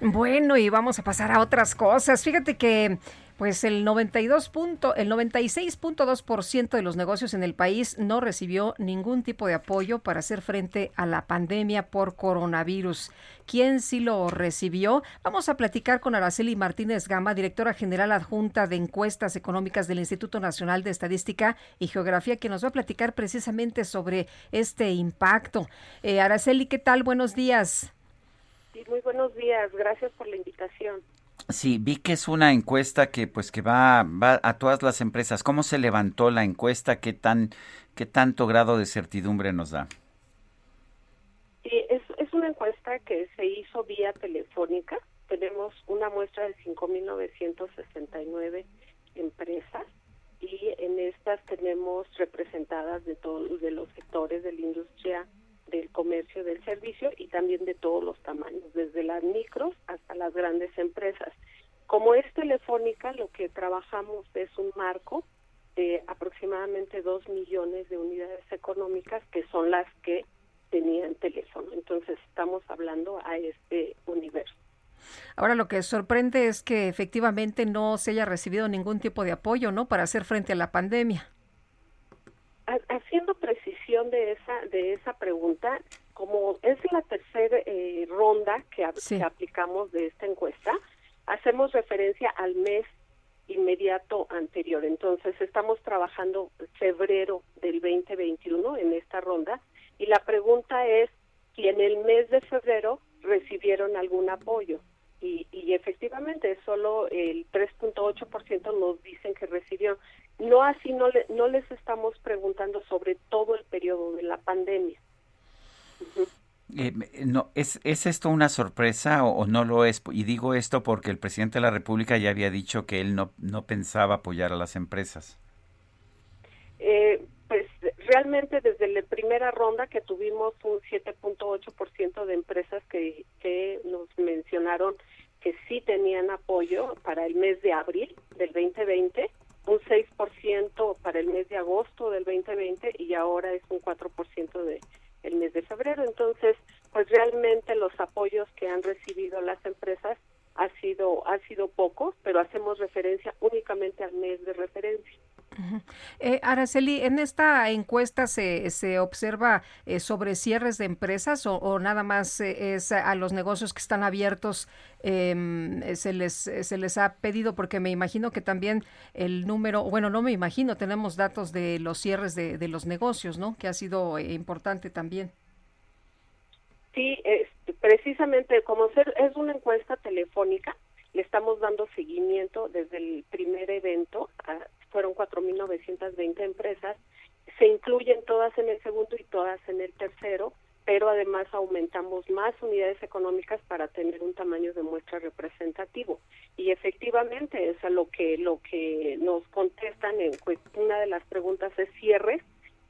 Bueno, y vamos a pasar a otras cosas. Fíjate que pues el 92 punto, el 96.2% de los negocios en el país no recibió ningún tipo de apoyo para hacer frente a la pandemia por coronavirus. ¿Quién sí lo recibió? Vamos a platicar con Araceli Martínez Gama, directora general adjunta de encuestas económicas del Instituto Nacional de Estadística y Geografía, que nos va a platicar precisamente sobre este impacto. Eh, Araceli, ¿qué tal? Buenos días. Sí, muy buenos días. Gracias por la invitación. Sí, vi que es una encuesta que pues que va, va a todas las empresas. ¿Cómo se levantó la encuesta? ¿Qué tan qué tanto grado de certidumbre nos da? Sí, es, es una encuesta que se hizo vía telefónica. Tenemos una muestra de 5.969 empresas y en estas tenemos representadas de todos de los sectores de la industria del del servicio y también de todos los tamaños, desde las micros hasta las grandes empresas. Como es telefónica, lo que trabajamos es un marco de aproximadamente dos millones de unidades económicas que son las que tenían teléfono. Entonces estamos hablando a este universo. Ahora lo que sorprende es que efectivamente no se haya recibido ningún tipo de apoyo, ¿no? Para hacer frente a la pandemia de esa de esa pregunta, como es la tercera eh, ronda que, aplicamos de esta encuesta, hacemos referencia al mes inmediato anterior. Entonces, estamos trabajando febrero del 2021 en esta ronda y la pregunta es si en el mes de febrero recibieron algún apoyo. Y, y efectivamente, solo el 3.8% nos dicen que recibieron. No así, no, le, no les estamos preguntando sobre todo el periodo de la pandemia. Eh, no, ¿es, ¿Es esto una sorpresa o, no lo es? Y digo esto porque el presidente de la República ya había dicho que él no, no pensaba apoyar a las empresas. Eh, pues realmente desde la primera ronda que tuvimos un 7.8% de empresas que, que nos mencionaron que sí tenían apoyo para el mes de abril del 2020, un 6% para el mes de agosto del 2020 y ahora es un 4% de el mes de febrero. Entonces, pues realmente los apoyos que han recibido las empresas ha sido ha sido poco, pero hacemos referencia únicamente al mes de referencia. Eh, Araceli, ¿en esta encuesta se, se observa eh, sobre cierres de empresas o, nada más eh, es a los negocios que están abiertos em, se, les, se les ha pedido? Porque me imagino que también el número, bueno, no me imagino, tenemos datos de los cierres de, de los negocios, ¿no? Que ha sido importante también. Sí, precisamente como ser, es una encuesta telefónica, le estamos dando seguimiento desde el primer evento, fueron 4.920 empresas, se incluyen todas en el segundo y todas en el tercero, pero además aumentamos más unidades económicas para tener un tamaño de muestra representativo. Y efectivamente es a lo que lo que nos contestan en una de las preguntas es cierres,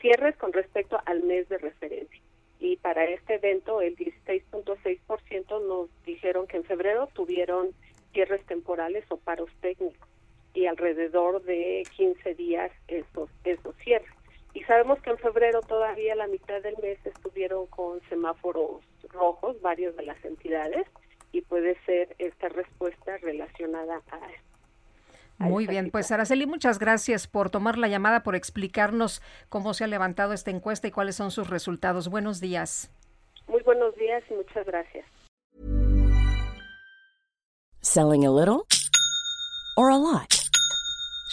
cierres con respecto al mes de referencia. Y para este evento el 16.6% nos dijeron que en febrero tuvieron cierres temporales o paros técnicos y alrededor de 15 días esos, esos cierres. Y sabemos que en febrero todavía la mitad del mes estuvieron con semáforos rojos, varios de las entidades, y puede ser esta respuesta relacionada a muy bien, pues Araceli, muchas gracias por tomar la llamada, por explicarnos cómo se ha levantado esta encuesta y cuáles son sus resultados. Buenos días. Muy buenos días y muchas gracias. Selling a little or a lot.